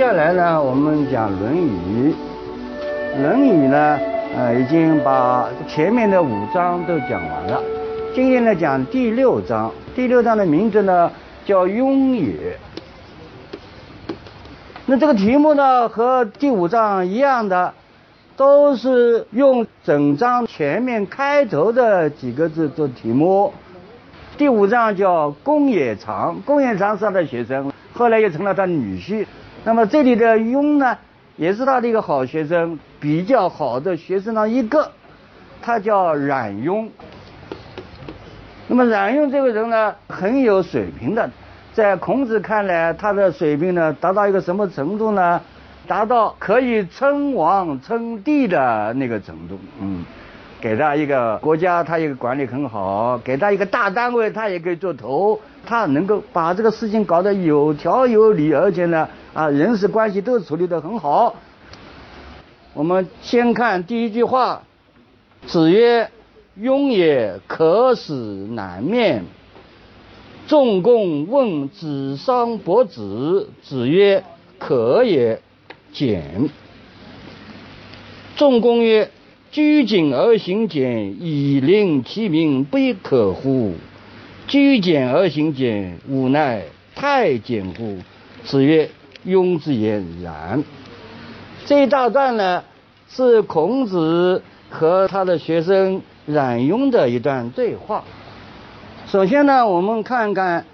接下来呢，我们讲《论语》。《论语》呢，呃，已经把前面的五章都讲完了。今天呢，讲第六章。第六章的名字呢，叫《雍也》。那这个题目呢，和第五章一样的，都是用整章前面开头的几个字做题目。第五章叫公冶长，公冶长是他的学生，后来又成了他女婿。那么这里的雍呢，也是他的一个好学生，比较好的学生的一个，他叫冉雍。那么冉雍这个人呢，很有水平的，在孔子看来，他的水平呢，达到一个什么程度呢？达到可以称王称帝的那个程度。嗯，给他一个国家，他一个管理很好；给他一个大单位，他也可以做头。他能够把这个事情搞得有条有理，而且呢。啊，人事关系都处理得很好。我们先看第一句话：“子曰，雍也可使南面。”仲公问子桑伯子，子曰：“可也。”简。仲公曰：“居谨而行简，以令其民，不亦可乎？居简而行简，吾奈太简乎？”子曰。庸之言然。这一大段呢，是孔子和他的学生冉雍的一段对话。首先呢，我们看看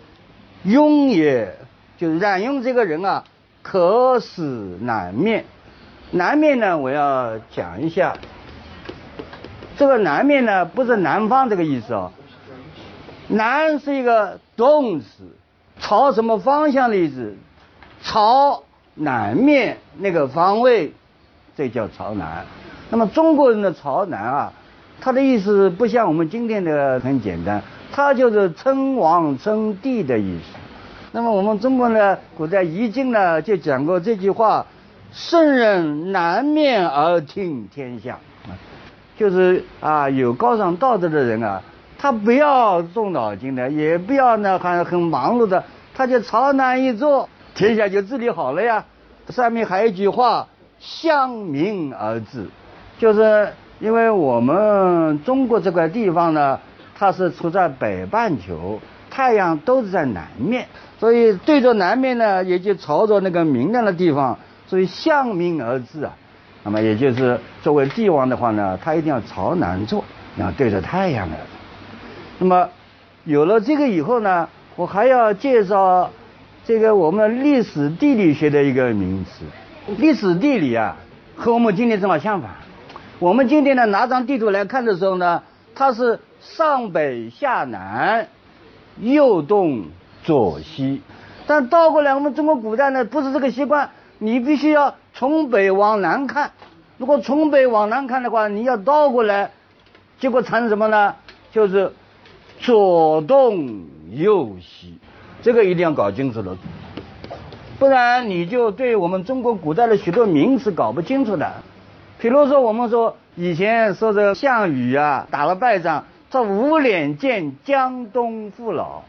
雍也，就是冉雍这个人啊，可使南面。南面呢，我要讲一下。这个南面呢，不是南方这个意思哦。南是一个动词，朝什么方向的意思？朝南面那个方位，这叫朝南。那么中国人的朝南啊，他的意思不像我们今天的很简单，他就是称王称帝的意思。那么我们中国呢，古代易经呢就讲过这句话：圣人南面而听天下。就是啊，有高尚道德的人啊，他不要动脑筋的，也不要呢还很忙碌的，他就朝南一坐。天下就治理好了呀。上面还有一句话：“向明而治”，就是因为我们中国这块地方呢，它是处在北半球，太阳都是在南面，所以对着南面呢，也就朝着那个明亮的地方，所以向明而治啊。那么也就是作为帝王的话呢，他一定要朝南坐，然后对着太阳的。那么有了这个以后呢，我还要介绍。这个我们历史地理学的一个名词，历史地理啊，和我们今天正好相反。我们今天呢拿张地图来看的时候呢，它是上北下南，右东左西。但倒过来，我们中国古代呢不是这个习惯，你必须要从北往南看。如果从北往南看的话，你要倒过来，结果产生什么呢？就是左东右西。这个一定要搞清楚了，不然你就对我们中国古代的许多名词搞不清楚的。比如说，我们说以前说这项羽啊打了败仗，他无脸见江东父老。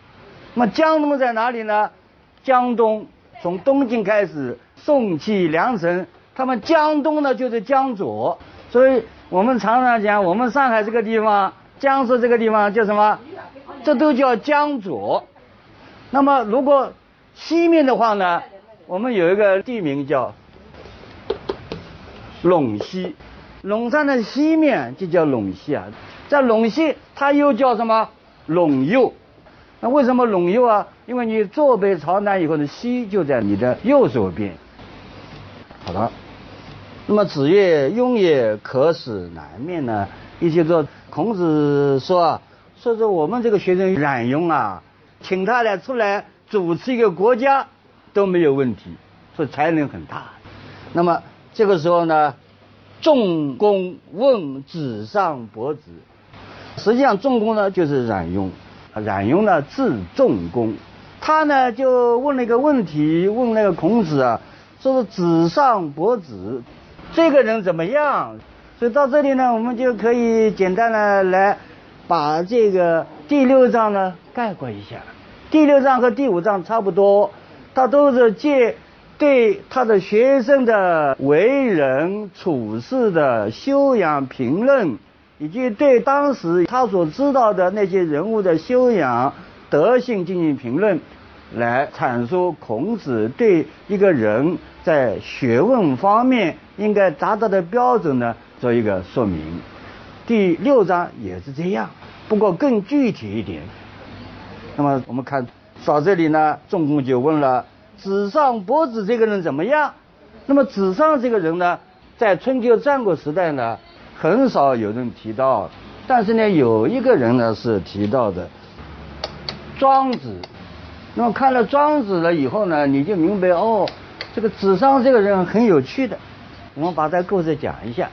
那么江东在哪里呢？江东从东晋开始，宋齐梁陈，他们江东呢就是江左。所以我们常常讲，我们上海这个地方，江苏这个地方叫什么？这都叫江左。那么，如果西面的话呢，我们有一个地名叫陇西，陇山的西面就叫陇西啊。在陇西，它又叫什么？陇右。那为什么陇右啊？因为你坐北朝南以后呢，西就在你的右手边。好了，那么子曰：“雍也可使南面呢？”意思说，孔子说啊，说是我们这个学生冉雍啊。请他来出来主持一个国家都没有问题，所以才能很大。那么这个时候呢，仲弓问子上伯子，实际上仲弓呢就是冉雍，冉雍呢字仲弓，他呢就问了一个问题，问那个孔子啊，说是子上伯子这个人怎么样？所以到这里呢，我们就可以简单的来把这个第六章呢概括一下。第六章和第五章差不多，他都是借对他的学生的为人处事的修养评论，以及对当时他所知道的那些人物的修养德性进行评论，来阐述孔子对一个人在学问方面应该达到的标准呢。做一个说明，第六章也是这样，不过更具体一点。那么我们看到这里呢，仲弓就问了：子上伯子这个人怎么样？那么子上这个人呢，在春秋战国时代呢，很少有人提到，但是呢，有一个人呢是提到的，庄子。那么看了庄子了以后呢，你就明白哦，这个子上这个人很有趣的。我们把这故事讲一下。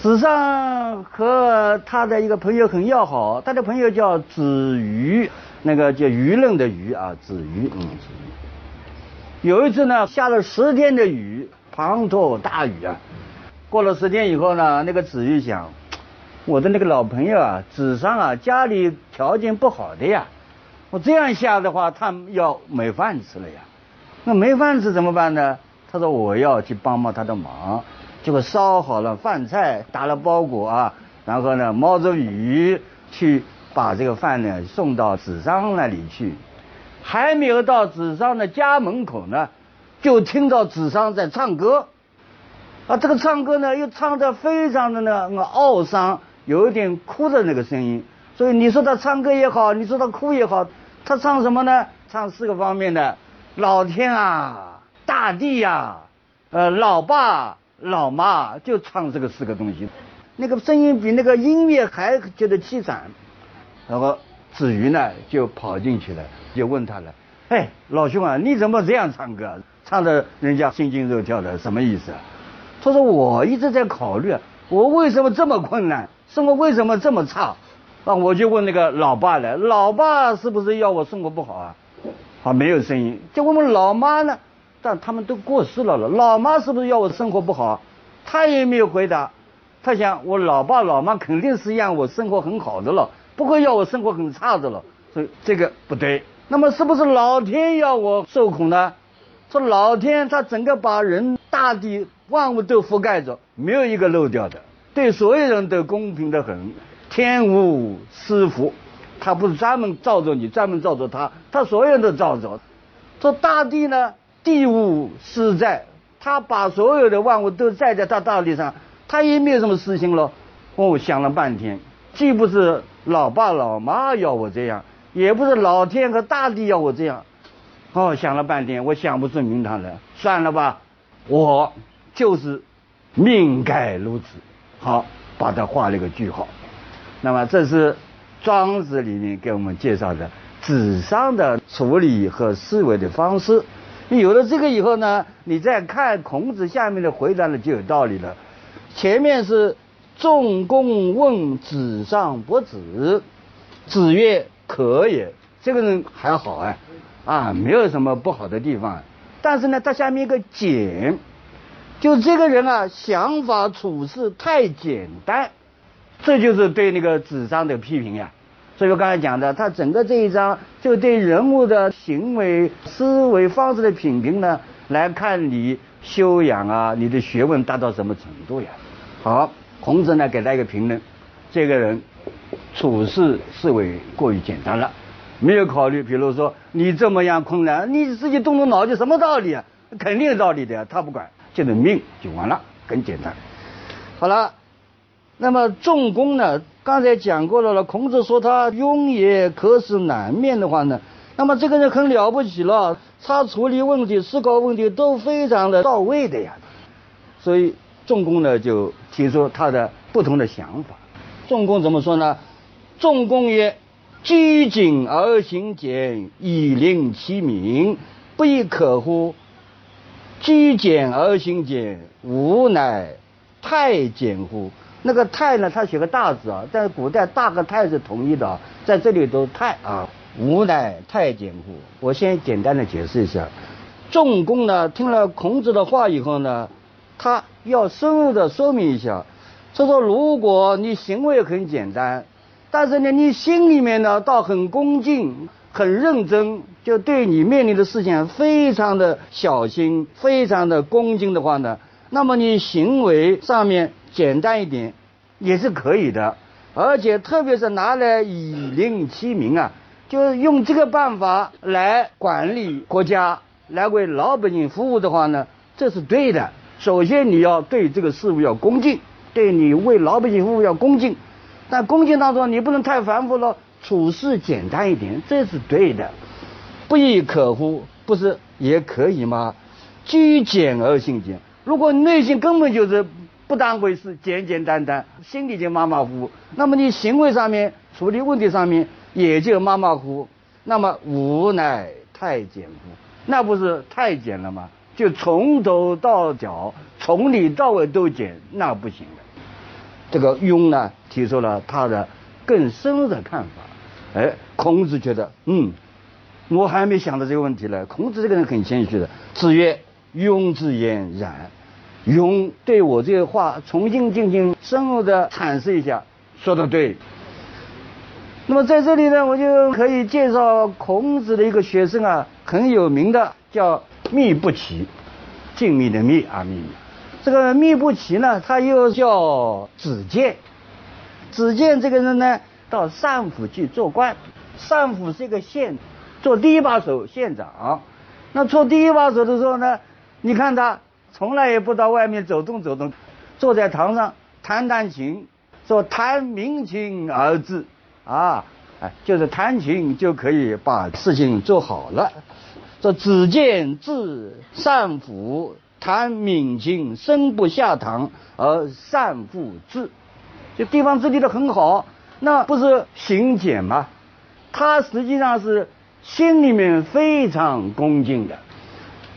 子上和他的一个朋友很要好，他的朋友叫子瑜，那个叫舆论的舆啊，子瑜，嗯，子瑜。有一次呢，下了十天的雨，滂沱大雨啊。过了十天以后呢，那个子瑜想，我的那个老朋友啊，子上啊，家里条件不好的呀，我这样下的话，他要没饭吃了呀。那没饭吃怎么办呢？他说我要去帮帮他的忙。结果烧好了饭菜，打了包裹啊，然后呢，冒着雨去把这个饭呢送到子商那里去。还没有到子商的家门口呢，就听到子商在唱歌。啊，这个唱歌呢，又唱得非常的那个懊丧，有一点哭的那个声音。所以你说他唱歌也好，你说他哭也好，他唱什么呢？唱四个方面的：老天啊，大地呀，呃，老爸。老妈就唱这个四个东西，那个声音比那个音乐还觉得凄惨。然后子瑜呢就跑进去了，就问他了：“哎，老兄啊，你怎么这样唱歌？唱的人家心惊肉跳的，什么意思？”他说：“我一直在考虑，我为什么这么困难，生活为什么这么差？啊，我就问那个老爸了，老爸是不是要我生活不好啊？啊，没有声音。就问问老妈呢？”但他们都过世了了，老妈是不是要我生活不好？他也没有回答。他想，我老爸老妈肯定是让我生活很好的了，不会要我生活很差的了。所以这个不对。那么是不是老天要我受苦呢？说老天他整个把人、大地、万物都覆盖着，没有一个漏掉的，对所有人都公平的很。天无私福，他不是专门照着你，专门照着他，他所有人都照着。说大地呢？地物是在，他把所有的万物都载在他大地上，他也没有什么私心了。哦想了半天，既不是老爸老妈要我这样，也不是老天和大地要我这样。哦，想了半天，我想不出名堂来，算了吧，我就是命该如此。好，把它画了一个句号。那么这是庄子里面给我们介绍的纸上的处理和思维的方式。有了这个以后呢，你再看孔子下面的回答呢就有道理了。前面是仲弓问子上伯子，子曰可也。这个人还好哎，啊，没有什么不好的地方。但是呢，他下面一个简，就这个人啊，想法处事太简单，这就是对那个子上的批评呀。所以我刚才讲的，他整个这一章就对人物的行为、思维方式的品评呢，来看你修养啊，你的学问达到什么程度呀？好，孔子呢给他一个评论，这个人处事思维过于简单了，没有考虑，比如说你这么样困难，你自己动动脑筋，什么道理啊？肯定有道理的呀，他不管，就是命就完了，很简单。好了。那么重工呢？刚才讲过了了。孔子说他庸也可使难面的话呢，那么这个人很了不起了，他处理问题、思考问题都非常的到位的呀。所以仲弓呢就提出他的不同的想法。仲弓怎么说呢？仲弓曰：“居谨而行俭，以令其民，不亦可乎？”居简而行简，吾乃太监乎？那个太呢，他写个大字啊，但是古代大和太是统一的啊，在这里都太啊，吾乃太监乎？我先简单的解释一下。仲弓呢，听了孔子的话以后呢，他要深入的说明一下，他说如果你行为很简单，但是呢，你心里面呢倒很恭敬、很认真，就对你面临的事情非常的小心、非常的恭敬的话呢，那么你行为上面。简单一点也是可以的，而且特别是拿来以令其民啊，就是用这个办法来管理国家，来为老百姓服务的话呢，这是对的。首先你要对这个事物要恭敬，对你为老百姓服务要恭敬，但恭敬当中你不能太繁复了，处事简单一点，这是对的。不亦可乎？不是也可以吗？居简而行简，如果内心根本就是。不当回事，简简单单，心里就马马虎虎。那么你行为上面处理问题上面也就马马虎虎。那么无奈太监乎？那不是太监了吗？就从头到脚，从里到外都简，那不行的。这个庸呢，提出了他的更深入的看法。哎，孔子觉得，嗯，我还没想到这个问题呢。孔子这个人很谦虚的。子曰：庸之言然。用对我这个话重新进行深入的阐释一下，说的对。那么在这里呢，我就可以介绍孔子的一个学生啊，很有名的叫密不齐，静谧的密啊密。这个密不齐呢，他又叫子建。子建这个人呢，到上府去做官，上府是一个县，做第一把手县长。那做第一把手的时候呢，你看他。从来也不到外面走动走动，坐在堂上弹弹琴，说弹明琴而治，啊，哎，就是弹琴就可以把事情做好了。说子建治善抚，弹敏琴，身不下堂而善复治，就地方治理的很好，那不是行简吗？他实际上是心里面非常恭敬的。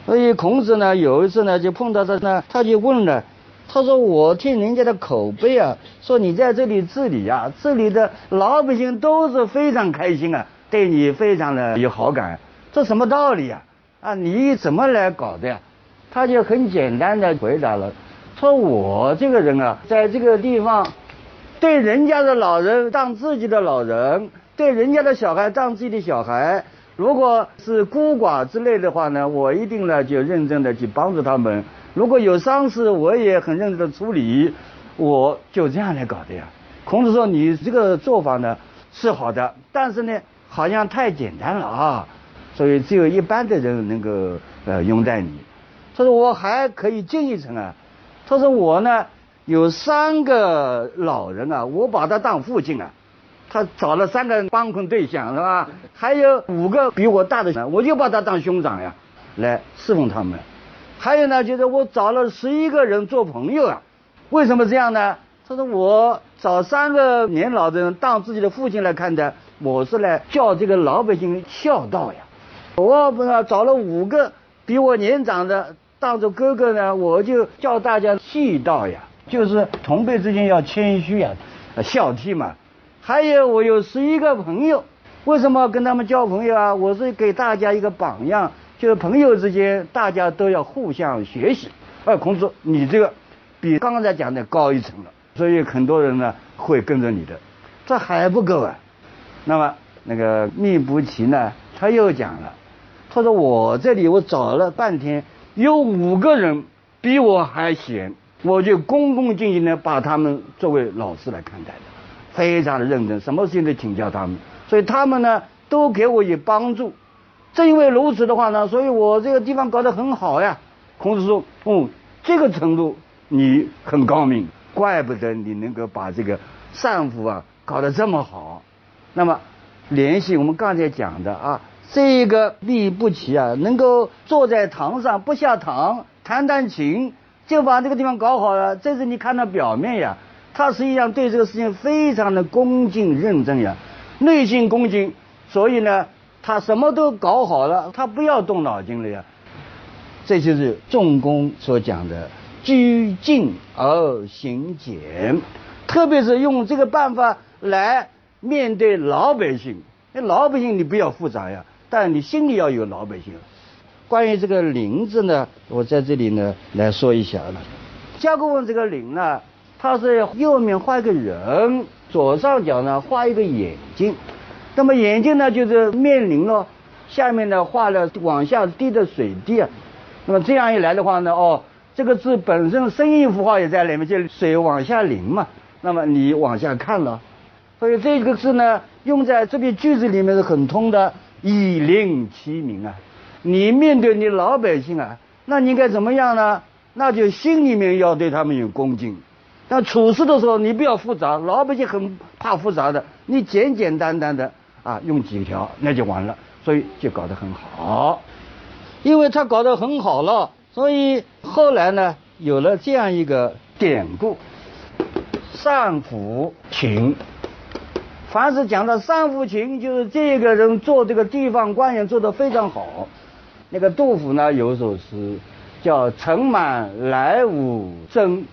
所以孔子呢，有一次呢，就碰到他呢，他就问了，他说：“我听人家的口碑啊，说你在这里治理啊，这里的老百姓都是非常开心啊，对你非常的有好感，这什么道理呀？啊，你怎么来搞的呀？”他就很简单的回答了，说：“我这个人啊，在这个地方，对人家的老人当自己的老人，对人家的小孩当自己的小孩。”如果是孤寡之类的话呢，我一定呢就认真的去帮助他们。如果有丧事，我也很认真的处理。我就这样来搞的呀。孔子说：“你这个做法呢是好的，但是呢好像太简单了啊，所以只有一般的人能够呃拥戴你。”他说：“我还可以进一层啊。”他说：“我呢有三个老人啊，我把他当父亲啊。”他找了三个帮困对象是吧？还有五个比我大的，我就把他当兄长呀，来侍奉他们。还有呢，就是我找了十一个人做朋友啊。为什么这样呢？他说我找三个年老的人当自己的父亲来看待，我是来教这个老百姓孝道呀。我不是找了五个比我年长的当做哥哥呢，我就教大家气道呀，就是同辈之间要谦虚呀，孝悌嘛。还有我有十一个朋友，为什么跟他们交朋友啊？我是给大家一个榜样，就是朋友之间大家都要互相学习。哎，孔子你这个比刚才讲的高一层了，所以很多人呢会跟着你的。这还不够啊！那么那个密不齐呢，他又讲了，他说我这里我找了半天，有五个人比我还闲，我就恭恭敬敬的把他们作为老师来看待的。非常的认真，什么事情都请教他们，所以他们呢都给我以帮助。正因为如此的话呢，所以我这个地方搞得很好呀。孔子说：“哦，这个程度你很高明，怪不得你能够把这个善抚啊搞得这么好。”那么联系我们刚才讲的啊，这个力不齐啊，能够坐在堂上不下堂，弹弹琴就把这个地方搞好了，这是你看到表面呀。他实际上对这个事情非常的恭敬认真呀，内心恭敬，所以呢，他什么都搞好了，他不要动脑筋了呀。这就是仲弓所讲的居静而行俭，特别是用这个办法来面对老百姓。那老百姓你不要复杂呀，但你心里要有老百姓。关于这个林字呢，我在这里呢来说一下了。甲骨文这个林呢，它是右面画一个人，左上角呢画一个眼睛。那么眼睛呢就是面临了下面呢画了往下滴的水滴啊。那么这样一来的话呢，哦，这个字本身声音符号也在里面，就水往下淋嘛。那么你往下看了，所以这个字呢用在这篇句子里面是很通的，以令其名啊。你面对你老百姓啊，那你应该怎么样呢？那就心里面要对他们有恭敬。那处事的时候你不要复杂，老百姓很怕复杂的，你简简单单的啊，用几条那就完了。所以就搞得很好，因为他搞得很好了，所以后来呢有了这样一个典故：上府情。凡是讲到上抚秦，就是这个人做这个地方官员做得非常好。那个杜甫呢有首诗叫“城满来芜征，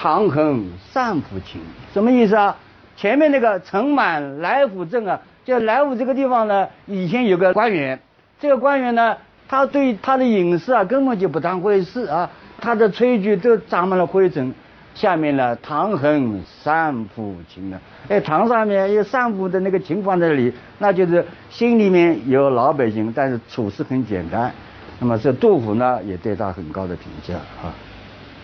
唐衡上抚琴”，什么意思啊？前面那个“尘满来芜征”啊，就来芜这个地方呢，以前有个官员，这个官员呢，他对他的隐私啊根本就不当回事啊，他的炊具都长满了灰尘。下面呢，唐衡三抚琴呢，哎，堂上面有三抚的那个琴放在那里，那就是心里面有老百姓，但是处事很简单。那么这杜甫呢，也对他很高的评价啊。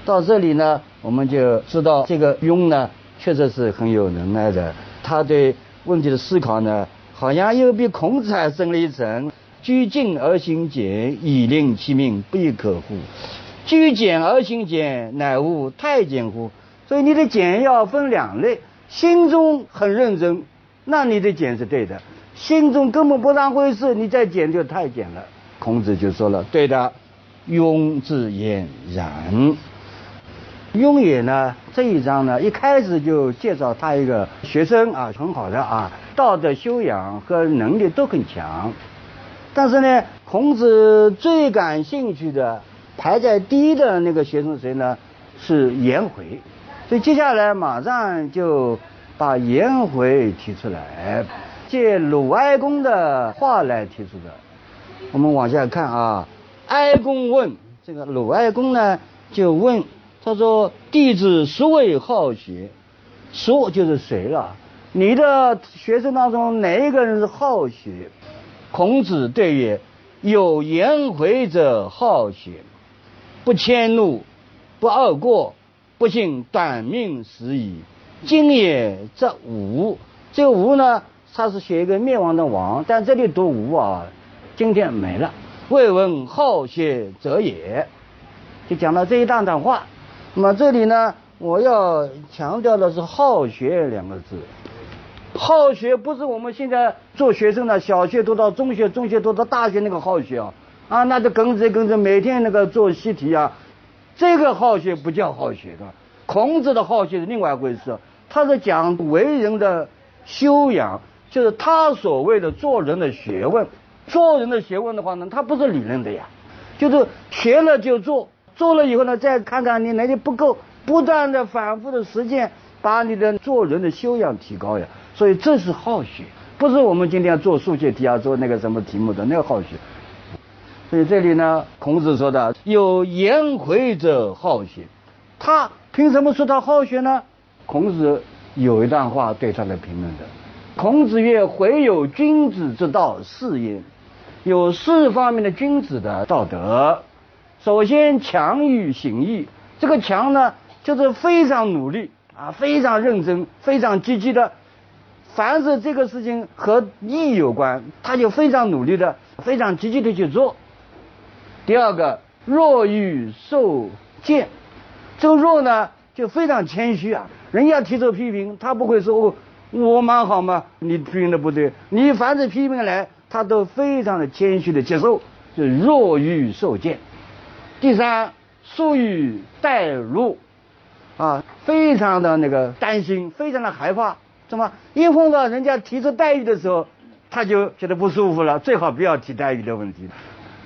到这里呢，我们就知道这个庸呢，确实是很有能耐的。他对问题的思考呢，好像又比孔子还深了一层。居静而行俭，以令其民，不亦可乎？居简而行俭，乃吾太监乎？所以你的俭要分两类，心中很认真，那你的俭是对的；心中根本不当回事，你再俭就太监了。孔子就说了，对的，庸之言然。庸也呢，这一章呢，一开始就介绍他一个学生啊，很好的啊，道德修养和能力都很强，但是呢，孔子最感兴趣的。排在第一的那个学生谁呢？是颜回，所以接下来马上就把颜回提出来，借鲁哀公的话来提出的。我们往下看啊，哀公问这个鲁哀公呢，就问他说：“弟子孰为好学？孰就是谁了？你的学生当中哪一个人是好学？”孔子对曰：“有颜回者好学。”不迁怒，不贰过，不幸短命死矣。今也则无，这个无呢，他是写一个灭亡的亡，但这里读无啊，今天没了。未闻好学者也，就讲到这一段段话。那么这里呢，我要强调的是好学两个字。好学不是我们现在做学生的，小学读到中学，中学读到大学那个好学啊。啊，那就跟着跟着，每天那个做习题啊，这个好学不叫好学的。孔子的好学是另外一回事，他是讲为人的修养，就是他所谓的做人的学问。做人的学问的话呢，他不是理论的呀，就是学了就做，做了以后呢，再看看你哪里不够，不断的反复的实践，把你的做人的修养提高呀。所以这是好学，不是我们今天做数学题啊，做那个什么题目的那个好学。所以这里呢，孔子说的有颜回者好学，他凭什么说他好学呢？孔子有一段话对他的评论的。孔子曰：“回有君子之道四焉，有四方面的君子的道德。首先强于行义，这个强呢，就是非常努力啊，非常认真，非常积极的。凡是这个事情和义有关，他就非常努力的，非常积极的去做。”第二个，弱欲受见，这个弱呢就非常谦虚啊。人家提出批评，他不会说哦，我蛮好嘛，你批评的不对。你凡是批评来，他都非常的谦虚的接受，就弱欲受见。第三，疏于待入，啊，非常的那个担心，非常的害怕。怎么一碰到人家提出待遇的时候，他就觉得不舒服了，最好不要提待遇的问题。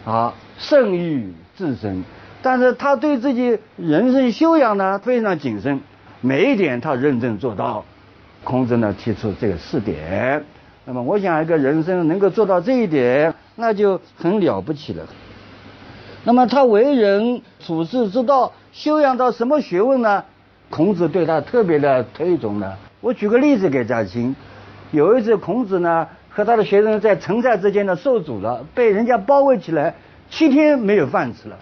啊，圣欲自身。但是他对自己人生修养呢非常谨慎，每一点他认真做到。孔子呢提出这个四点，那么我想一个人生能够做到这一点，那就很了不起了。那么他为人处世之道，修养到什么学问呢？孔子对他特别的推崇呢。我举个例子给大家听。有一次，孔子呢和他的学生在城寨之间呢受阻了，被人家包围起来，七天没有饭吃了。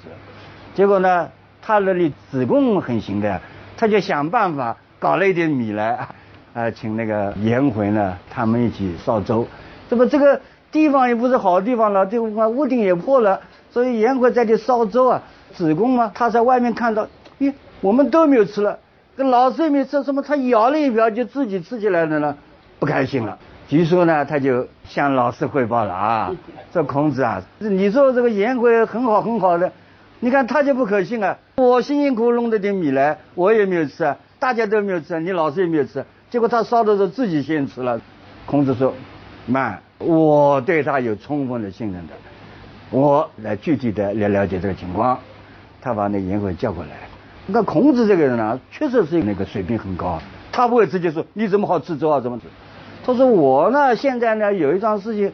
结果呢，他那里子贡很行的，他就想办法搞了一点米来，啊，请那个颜回呢，他们一起烧粥。这不，这个地方也不是好地方了，这个屋顶也破了，所以颜回在这烧粥啊。子贡嘛，他在外面看到，咦，我们都没有吃了，这老师也没吃，什么？他舀了一瓢就自己吃起来了呢，不开心了。据说呢，他就向老师汇报了啊，这孔子啊，你说这个颜回很好很好的。你看他就不可信啊！我辛辛苦苦弄的点米来，我也没有吃啊，大家都没有吃，你老师也没有吃，结果他烧的时候自己先吃了。孔子说：“慢，我对他有充分的信任的，我来具体的来了解这个情况。”他把那颜回叫过来。那孔子这个人呢，确实是那个水平很高，他不会直接说你怎么好吃粥啊？怎么吃？他说我呢，现在呢有一桩事情，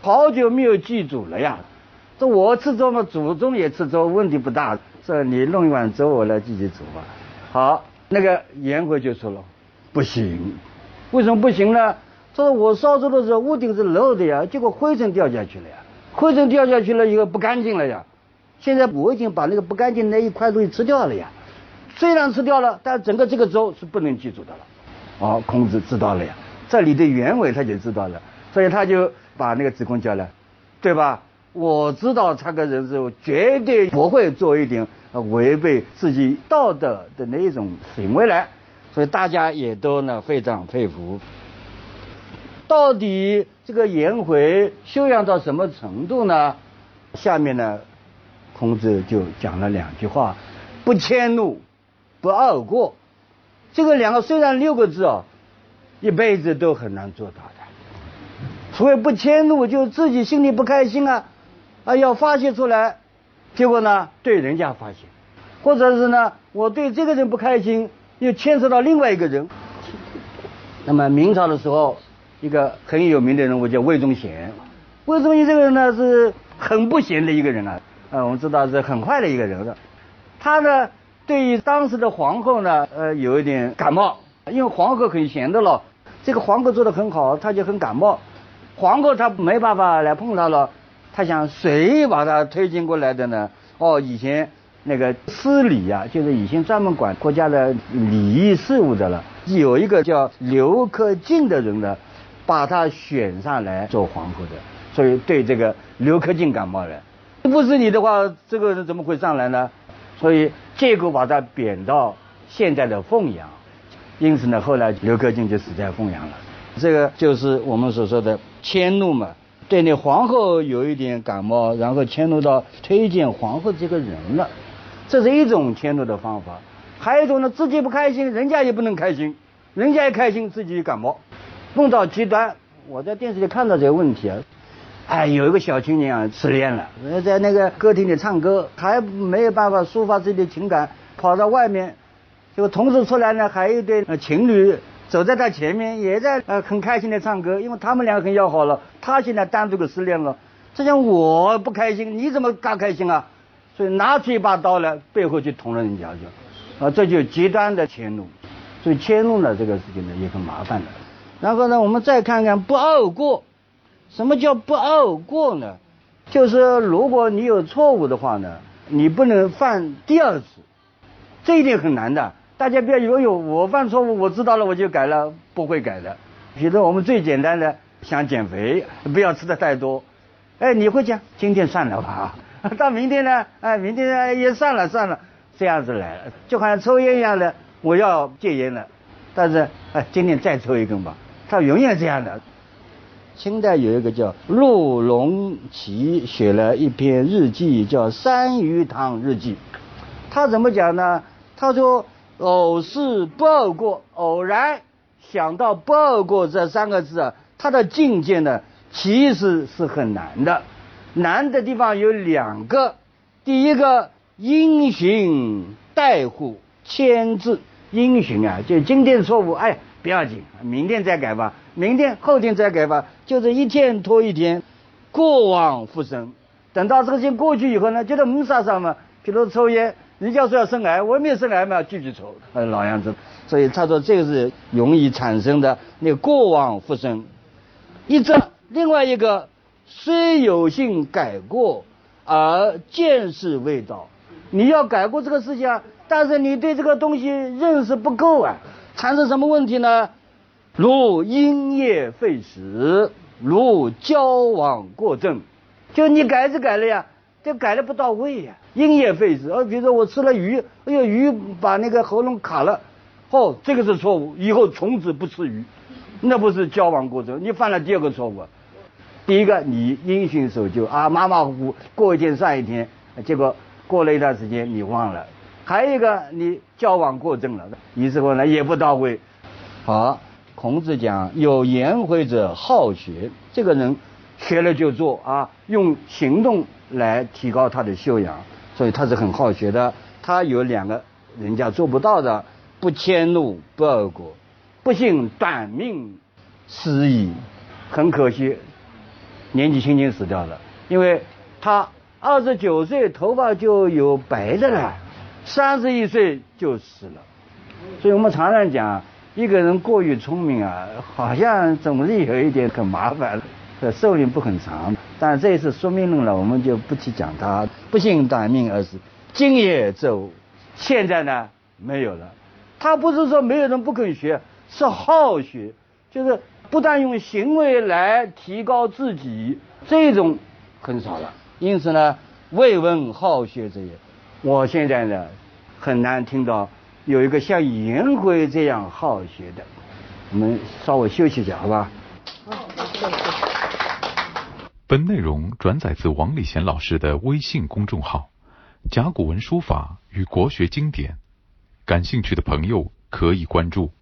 好久没有祭祖了呀。这我吃粥嘛，祖宗也吃粥，问题不大。这你弄一碗粥，我来自己煮吧。好，那个颜回就说了，不行。为什么不行呢？他说我烧粥的时候屋顶是漏的呀，结果灰尘掉下去了呀，灰尘掉下去了以后不干净了呀。现在我已经把那个不干净那一块东西吃掉了呀。虽然吃掉了，但整个这个粥是不能记住的了。哦，孔子知道了呀，这里的原委他就知道了，所以他就把那个子贡叫来，对吧？我知道他个人是绝对不会做一点违背自己道德的那一种行为来，所以大家也都呢非常佩服。到底这个颜回修养到什么程度呢？下面呢，孔子就讲了两句话：不迁怒，不贰过。这个两个虽然六个字啊，一辈子都很难做到的。所谓不迁怒，就自己心里不开心啊。啊，要发泄出来，结果呢，对人家发泄，或者是呢，我对这个人不开心，又牵涉到另外一个人。那么明朝的时候，一个很有名的人物叫魏忠贤。魏忠贤这个人呢，是很不贤的一个人啊。啊，我们知道是很坏的一个人的。他呢，对于当时的皇后呢，呃，有一点感冒，因为皇后很贤的了。这个皇后做的很好，他就很感冒。皇后她没办法来碰他了。他想谁把他推荐过来的呢？哦，以前那个司礼呀，就是以前专门管国家的礼仪事务的了。有一个叫刘克敬的人呢，把他选上来做皇后的，所以对这个刘克敬感冒了。不是你的话，这个人怎么会上来呢？所以结果把他贬到现在的凤阳。因此呢，后来刘克敬就死在凤阳了。这个就是我们所说的迁怒嘛。对你皇后有一点感冒，然后迁怒到推荐皇后这个人了，这是一种迁怒的方法。还有一种呢，自己不开心，人家也不能开心，人家一开心，自己感冒，弄到极端。我在电视里看到这个问题啊，哎，有一个小青年啊失恋了，在那个歌厅里唱歌，还没有办法抒发自己的情感，跑到外面，结果同时出来呢，还有一对情侣。走在他前面，也在呃很开心的唱歌，因为他们两个很要好了。他现在单独的失恋了，这像我不开心，你怎么嘎开心啊？所以拿出一把刀来，背后就捅了人家就，啊，这就极端的迁怒。所以迁怒呢，这个事情呢也很麻烦的。然后呢，我们再看看不贰过，什么叫不贰过呢？就是如果你有错误的话呢，你不能犯第二次，这一点很难的。大家不要以为有我犯错误，我知道了我就改了，不会改的。比如我们最简单的想减肥，不要吃的太多。哎，你会讲今天算了吧，到明天呢？哎，明天也算了算了，这样子来了，就好像抽烟一样的，我要戒烟了，但是哎，今天再抽一根吧。他永远这样的。清代有一个叫陆龙奇写了一篇日记，叫《三鱼堂日记》。他怎么讲呢？他说。偶是不贰过，偶然想到不贰过这三个字啊，他的境界呢，其实是很难的。难的地方有两个，第一个因循代护牵制，因循啊，就今天错误，哎，不要紧，明天再改吧，明天后天再改吧，就是一天拖一天，过往复生。等到这个事过去以后呢，觉得没啥啥嘛，比如抽烟，人家说要生癌，我也没有生癌嘛，继续抽，老样子。所以他说这个是容易产生的那个过往复生。一则另外一个虽有幸改过，而见识未到。你要改过这个事情，但是你对这个东西认识不够啊，产生什么问题呢？如因业废时，如交往过正。就你改是改了呀，这改的不到位呀，因业废食。呃，比如说我吃了鱼，哎呦，鱼把那个喉咙卡了，哦，这个是错误，以后从此不吃鱼，那不是交往过正，你犯了第二个错误。第一个你因循守旧啊，马马虎虎过一天算一天，结果过了一段时间你忘了。还有一个你交往过正了，于是乎呢也不到位。好，孔子讲有颜回者好学，这个人。学了就做啊，用行动来提高他的修养，所以他是很好学的。他有两个人家做不到的：不迁怒，不贰过。不幸短命失矣，很可惜，年纪轻轻死掉了。因为他二十九岁头发就有白的了，三十一岁就死了。所以我们常常讲，一个人过于聪明啊，好像总是有一点很麻烦。这寿命不很长，但这一次说明了，我们就不去讲他不幸短命而死。今也走，现在呢没有了。他不是说没有人不肯学，是好学，就是不但用行为来提高自己，这种很少了。因此呢，未闻好学者也。我现在呢很难听到有一个像颜回这样好学的。我们稍微休息一下，好吧？本内容转载自王礼贤老师的微信公众号《甲骨文书法与国学经典》，感兴趣的朋友可以关注。